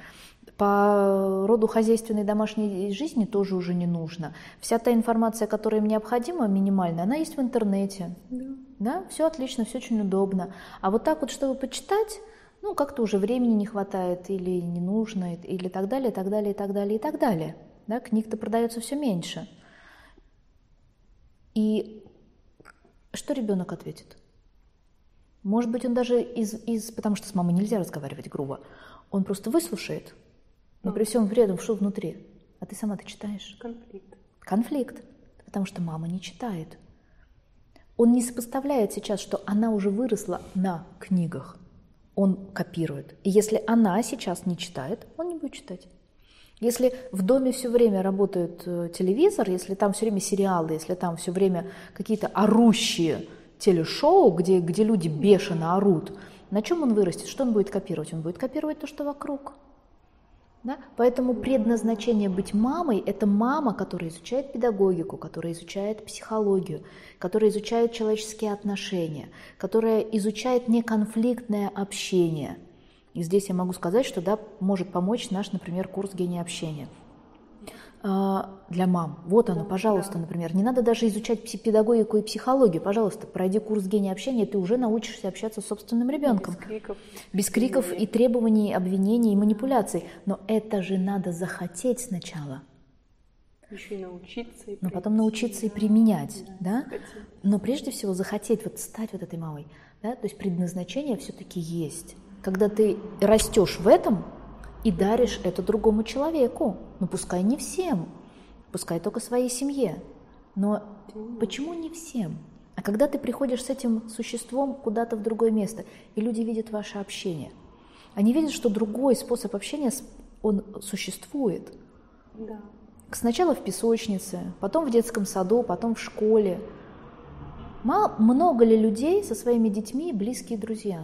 по роду хозяйственной домашней жизни тоже уже не нужно. Вся та информация, которая им необходима, минимальная, она есть в интернете. Да. да, все отлично, все очень удобно. А вот так вот, чтобы почитать, ну, как-то уже времени не хватает или не нужно, или так далее, так далее, так далее, и так далее. Да, книг-то продается все меньше. И что ребенок ответит? Может быть, он даже из, из... Потому что с мамой нельзя разговаривать грубо. Он просто выслушает, но при всем при этом, что внутри? А ты сама-то читаешь? Конфликт. Конфликт. Потому что мама не читает. Он не сопоставляет сейчас, что она уже выросла на книгах. Он копирует. И если она сейчас не читает, он не будет читать. Если в доме все время работает э, телевизор, если там все время сериалы, если там все время какие-то орущие телешоу, где, где люди бешено орут, на чем он вырастет? Что он будет копировать? Он будет копировать то, что вокруг. Да? Поэтому предназначение быть мамой – это мама, которая изучает педагогику, которая изучает психологию, которая изучает человеческие отношения, которая изучает неконфликтное общение. И здесь я могу сказать, что да, может помочь наш, например, курс гения общения – а, для мам. Вот оно, пожалуйста, например. Не надо даже изучать педагогику и психологию. Пожалуйста, пройди курс гения общения, ты уже научишься общаться с собственным ребенком. Без криков. Без криков и требований, обвинений и манипуляций. Но это же надо захотеть сначала. Еще и научиться. И Но потом научиться и применять. Да? да? Но прежде всего захотеть вот стать вот этой мамой. Да? То есть предназначение все-таки есть. Когда ты растешь в этом, и даришь это другому человеку. Ну, пускай не всем, пускай только своей семье. Но почему не всем? А когда ты приходишь с этим существом куда-то в другое место, и люди видят ваше общение, они видят, что другой способ общения, он существует. Да. Сначала в песочнице, потом в детском саду, потом в школе. Много ли людей со своими детьми близкие друзья?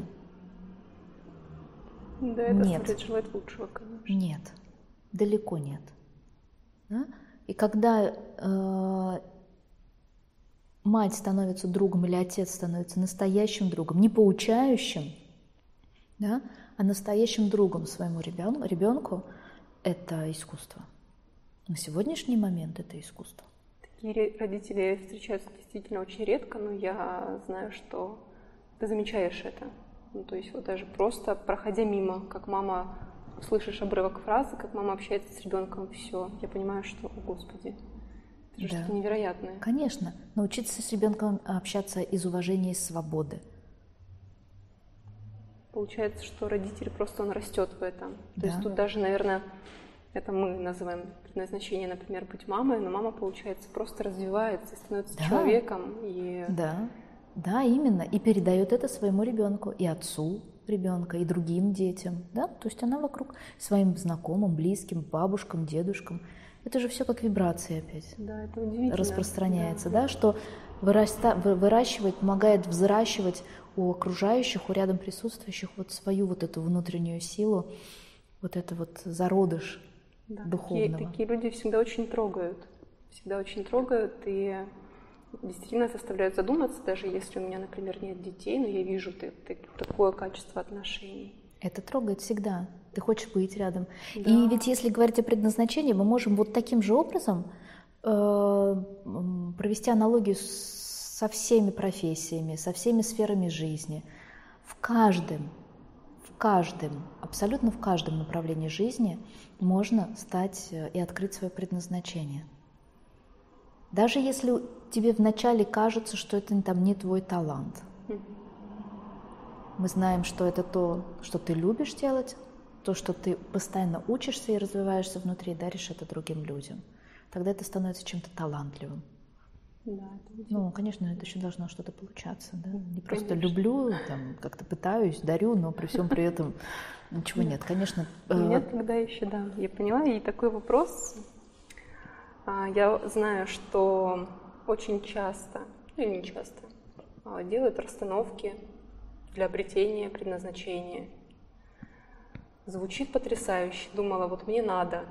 Да, это нет. желает лучшего, конечно. Нет, далеко нет. Да? И когда э, мать становится другом или отец становится настоящим другом, не поучающим, да, а настоящим другом своему ребенку, ребенку, это искусство. На сегодняшний момент это искусство. Такие родители встречаются действительно очень редко, но я знаю, что ты замечаешь это. Ну, то есть вот даже просто проходя мимо, как мама слышишь обрывок фразы, как мама общается с ребенком, все, я понимаю, что, о господи, это да. что-то невероятное. Конечно, научиться с ребенком общаться из уважения и свободы. Получается, что родитель просто он растет в этом. То да. есть тут даже, наверное, это мы называем предназначение, например, быть мамой, но мама, получается, просто развивается, становится да. человеком. И... Да, да, именно. И передает это своему ребенку, и отцу ребенка, и другим детям. Да? То есть она вокруг своим знакомым, близким, бабушкам, дедушкам. Это же все как вибрации опять. Да, это удивительно. Распространяется, да, да что выраста, выращивает, помогает взращивать у окружающих, у рядом присутствующих вот свою вот эту внутреннюю силу, вот это вот зародыш да, духовного. Такие, такие люди всегда очень трогают, всегда очень трогают и действительно заставляют задуматься, даже если у меня, например, нет детей, но я вижу ты, ты, такое качество отношений. Это трогает всегда. Ты хочешь быть рядом. Да. И ведь если говорить о предназначении, мы можем вот таким же образом э, провести аналогию со всеми профессиями, со всеми сферами жизни. В каждом каждом, абсолютно в каждом направлении жизни можно стать э, и открыть свое предназначение. Даже если тебе вначале кажется, что это там не твой талант. Мы знаем, что это то, что ты любишь делать, то, что ты постоянно учишься и развиваешься внутри, даришь это другим людям. Тогда это становится чем-то талантливым. Да, ну, конечно, это еще должно что-то получаться, да. Не просто конечно. люблю, там, как-то пытаюсь, дарю, но при всем при этом ничего нет. Конечно. Нет, э, тогда еще, да. Я поняла. И такой вопрос. А, я знаю, что очень часто, ну или не часто, а, делают расстановки для обретения предназначения. Звучит потрясающе. Думала, вот мне надо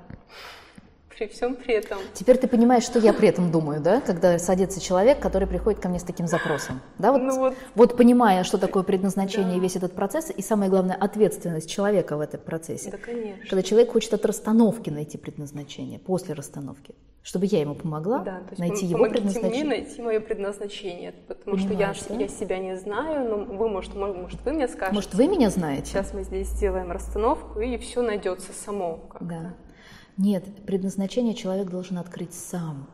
при всем при этом. Теперь ты понимаешь, что я при этом думаю, да, когда садится человек, который приходит ко мне с таким запросом. Да, вот, ну вот. вот понимая, что такое предназначение да. весь этот процесс, и самое главное, ответственность человека в этом процессе. Да, конечно. Когда человек хочет от расстановки найти предназначение, после расстановки. Чтобы я ему помогла да, то есть найти его предназначение. мне найти мое предназначение, потому Понимаешь, что я, да? я себя не знаю, но вы, может, может, вы мне скажете. Может, вы меня знаете? Сейчас мы здесь сделаем расстановку, и все найдется само. Как-то. Да. Нет, предназначение человек должен открыть сам.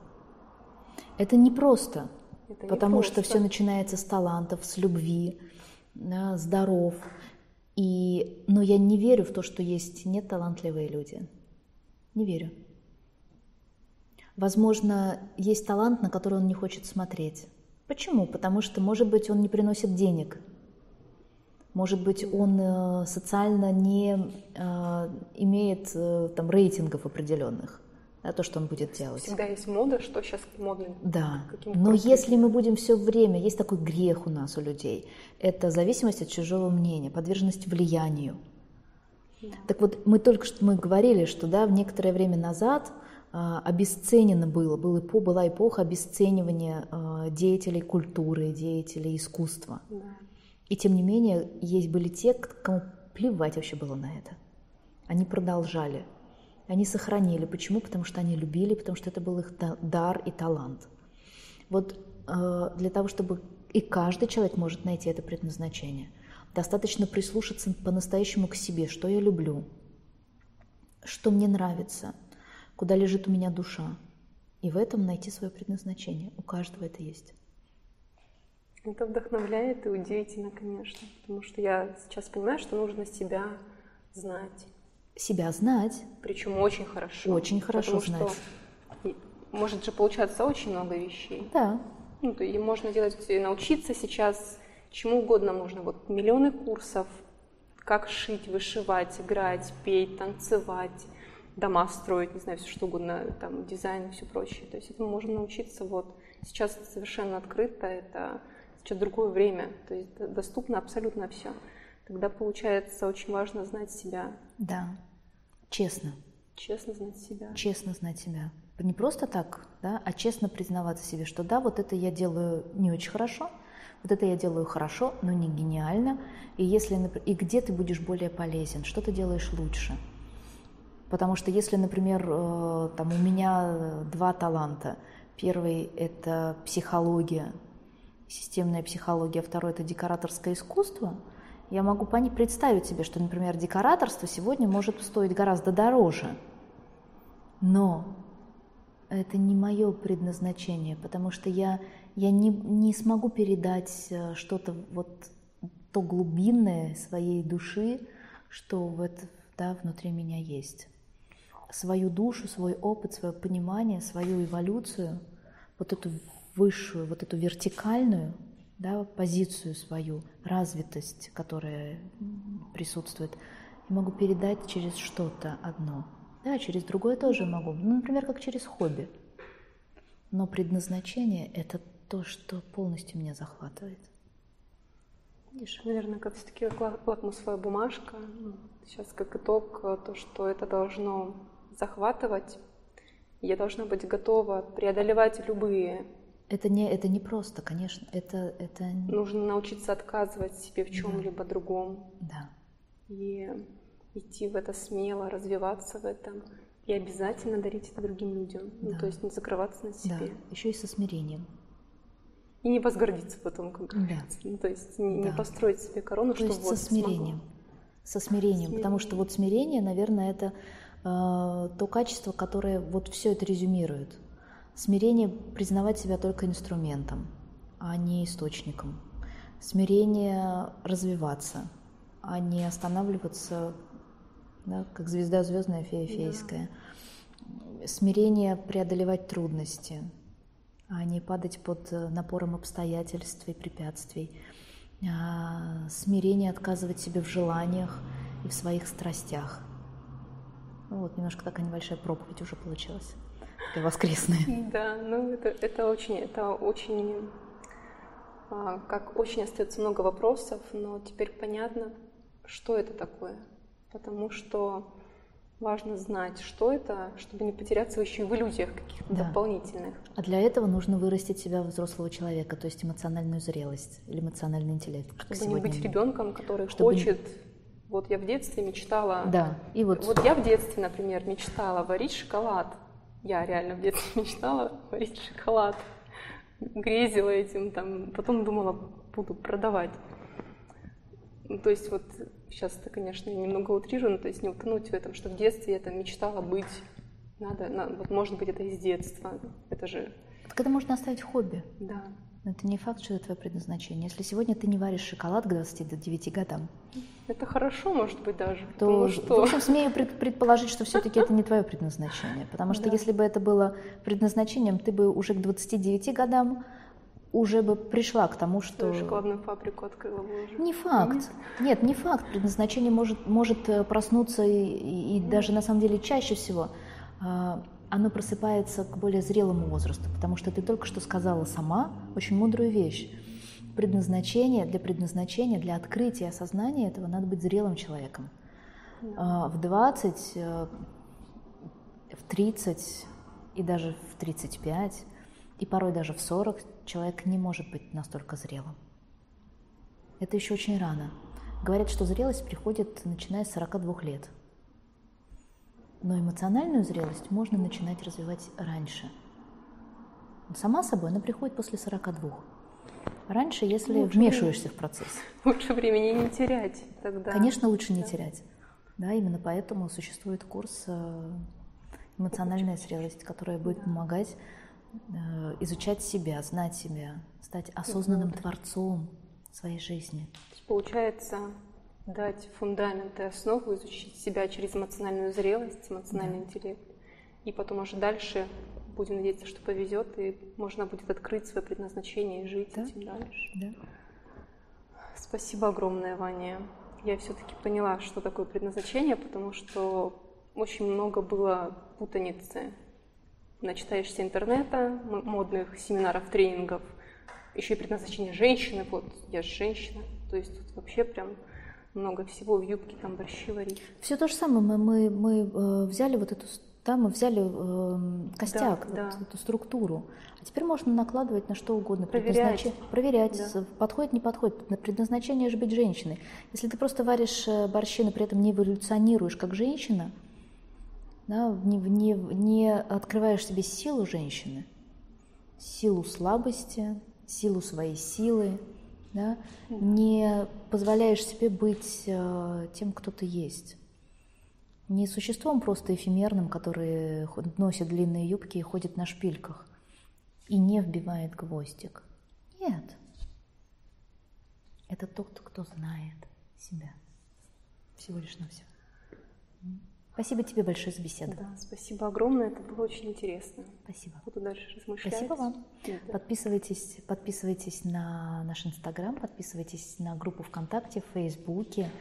Это непросто, Это потому просто. что все начинается с талантов, с любви, да, здоров. И, но я не верю в то, что есть неталантливые люди. Не верю. Возможно, есть талант, на который он не хочет смотреть. Почему? Потому что, может быть, он не приносит денег – может быть, он э, социально не э, имеет э, там, рейтингов определенных, да, то, что он будет делать. Всегда есть мода, что сейчас модно. Да, но если мы будем все время, есть такой грех у нас, у людей, это зависимость от чужого мнения, подверженность влиянию. Да. Так вот, мы только что мы говорили, что да, в некоторое время назад обесценено было, было, была эпоха обесценивания а, деятелей культуры, деятелей искусства. Да. И тем не менее, есть были те, кому плевать вообще было на это. Они продолжали, они сохранили. Почему? Потому что они любили, потому что это был их дар и талант. Вот э, для того, чтобы и каждый человек может найти это предназначение, достаточно прислушаться по-настоящему к себе, что я люблю, что мне нравится, куда лежит у меня душа, и в этом найти свое предназначение. У каждого это есть. Это вдохновляет и удивительно, конечно, потому что я сейчас понимаю, что нужно себя знать. Себя знать? Причем очень хорошо. Очень хорошо потому знать. Что может же получаться очень много вещей. Да. Ну, то и можно делать, научиться сейчас чему угодно можно. Вот миллионы курсов, как шить, вышивать, играть, петь, танцевать, дома строить, не знаю, все что угодно, там, дизайн и все прочее. То есть этому можно научиться вот. Сейчас совершенно открыто, это сейчас другое время, то есть доступно абсолютно все. Тогда получается очень важно знать себя. Да, честно. Честно знать себя. Честно знать себя. Не просто так, да, а честно признаваться себе, что да, вот это я делаю не очень хорошо, вот это я делаю хорошо, но не гениально. И если, и где ты будешь более полезен, что ты делаешь лучше. Потому что если, например, э, там у меня два таланта, первый это психология, системная психология, второй это декораторское искусство, я могу представить себе, что, например, декораторство сегодня может стоить гораздо дороже. Но это не мое предназначение, потому что я, я не, не смогу передать э, что-то вот то глубинное своей души, что в это, да, внутри меня есть. Свою душу, свой опыт, свое понимание, свою эволюцию, вот эту высшую, вот эту вертикальную да, позицию свою, развитость, которая присутствует, я могу передать через что-то одно – да, через другое тоже могу. Ну, например, как через хобби. Но предназначение – это то, что полностью меня захватывает. Видишь, наверное, как все-таки лакмусовая бумажка. Сейчас как итог, то, что это должно захватывать. Я должна быть готова преодолевать любые это не, это не просто, конечно. Это, это... Нужно научиться отказывать себе в чем-либо да. другом. Да. И идти в это смело, развиваться в этом и обязательно дарить это другим людям. Ну, да. Ну, то есть не закрываться на себе. Да. Еще и со смирением. И не возгордиться потом, как говорится. Да. Ну, то есть не, да. не построить себе корону, то что есть вот со смирением. Смогу. Со смирением, смирением, потому что вот смирение, наверное, это то качество, которое вот все это резюмирует. Смирение признавать себя только инструментом, а не источником. Смирение развиваться, а не останавливаться да, как звезда звездная, фея фейская. Да. Смирение преодолевать трудности, а не падать под э, напором обстоятельств и препятствий. А, смирение отказывать себе в желаниях и в своих страстях. Ну вот, немножко такая небольшая проповедь уже получилась. Такая воскресная. *laughs* Да, ну это, это очень, это очень, а, как очень остается много вопросов, но теперь понятно, что это такое потому что важно знать, что это, чтобы не потеряться еще и в иллюзиях каких-то да. дополнительных. А для этого нужно вырастить себя взрослого человека, то есть эмоциональную зрелость или эмоциональный интеллект. Чтобы не быть ребенком, который чтобы... хочет. Вот я в детстве мечтала. Да. И вот. Вот я в детстве, например, мечтала варить шоколад. Я реально в детстве *laughs* мечтала варить шоколад. Грезила этим, там, потом думала, буду продавать. Ну, то есть вот сейчас это, конечно, немного утрировано, то есть не утонуть в этом, что в детстве я там мечтала быть, надо, надо вот может быть это из детства, это же... Так это можно оставить хобби. Да. Но это не факт, что это твое предназначение. Если сегодня ты не варишь шоколад к 29 годам, это хорошо, может быть, даже. То, что... В общем, смею предположить, что все-таки это не твое предназначение. Потому что да. если бы это было предназначением, ты бы уже к 29 годам уже бы пришла к тому, что... Шоколадную фабрику открыла бы уже. Не факт. Нет, не факт. Предназначение может, может э, проснуться и, и, даже на самом деле чаще всего э, оно просыпается к более зрелому возрасту, потому что ты только что сказала сама очень мудрую вещь. Предназначение, для предназначения, для открытия осознания этого надо быть зрелым человеком. Да. Э, в 20, э, в 30 и даже в 35 и порой даже в 40 человек не может быть настолько зрелым. Это еще очень рано. Говорят, что зрелость приходит начиная с 42 лет. Но эмоциональную зрелость можно начинать развивать раньше. Сама собой она приходит после 42. Раньше, если лучше вмешиваешься в процесс. *laughs* Лучше времени не терять тогда. Конечно, лучше не терять. Да, именно поэтому существует курс э, «Эмоциональная зрелость», которая будет помогать Э, изучать себя, знать себя, стать осознанным вот. творцом своей жизни. Получается, дать фундамент и основу, изучить себя через эмоциональную зрелость, эмоциональный да. интеллект. И потом уже дальше будем надеяться, что повезет, и можно будет открыть свое предназначение и жить да? этим дальше. Да. Спасибо огромное, Ваня. Я все-таки поняла, что такое предназначение, потому что очень много было путаницы начитаешься интернета, модных семинаров, тренингов, еще и предназначение женщины, вот я же женщина, то есть тут вообще прям много всего в юбке, там борщи варить. Все то же самое, мы, мы, мы э, взяли вот эту, да, мы взяли э, костяк, да, вот да. эту структуру, а теперь можно накладывать на что угодно. Проверять. Проверять, да. подходит, не подходит. На предназначение же быть женщиной. Если ты просто варишь э, борщи, но при этом не эволюционируешь как женщина, да, не, не, не открываешь себе силу женщины, силу слабости, силу своей силы, да, не позволяешь себе быть э, тем, кто ты есть. Не существом просто эфемерным, который носит длинные юбки и ходит на шпильках и не вбивает гвоздик. Нет. Это тот, кто знает себя. Всего лишь на все. Спасибо тебе большое за беседу. Да, спасибо огромное, это было очень интересно. Спасибо. Буду дальше размышлять. Спасибо вам. Да. Подписывайтесь, подписывайтесь на наш Инстаграм, подписывайтесь на группу ВКонтакте, в Фейсбуке.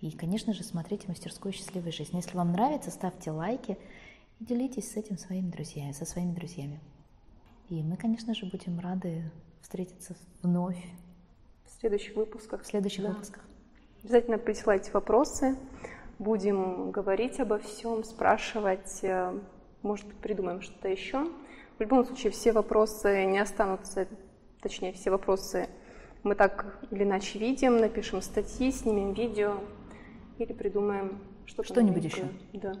И, конечно же, смотрите «Мастерскую счастливой жизни». Если вам нравится, ставьте лайки и делитесь с этим своими друзьями, со своими друзьями. И мы, конечно же, будем рады встретиться вновь. В следующих выпусках. В следующих да. выпусках. Обязательно присылайте вопросы будем говорить обо всем, спрашивать, э, может быть, придумаем что-то еще. В любом случае, все вопросы не останутся, точнее, все вопросы мы так или иначе видим, напишем статьи, снимем видео или придумаем что-то Что-нибудь еще. Да.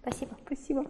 Спасибо. Спасибо.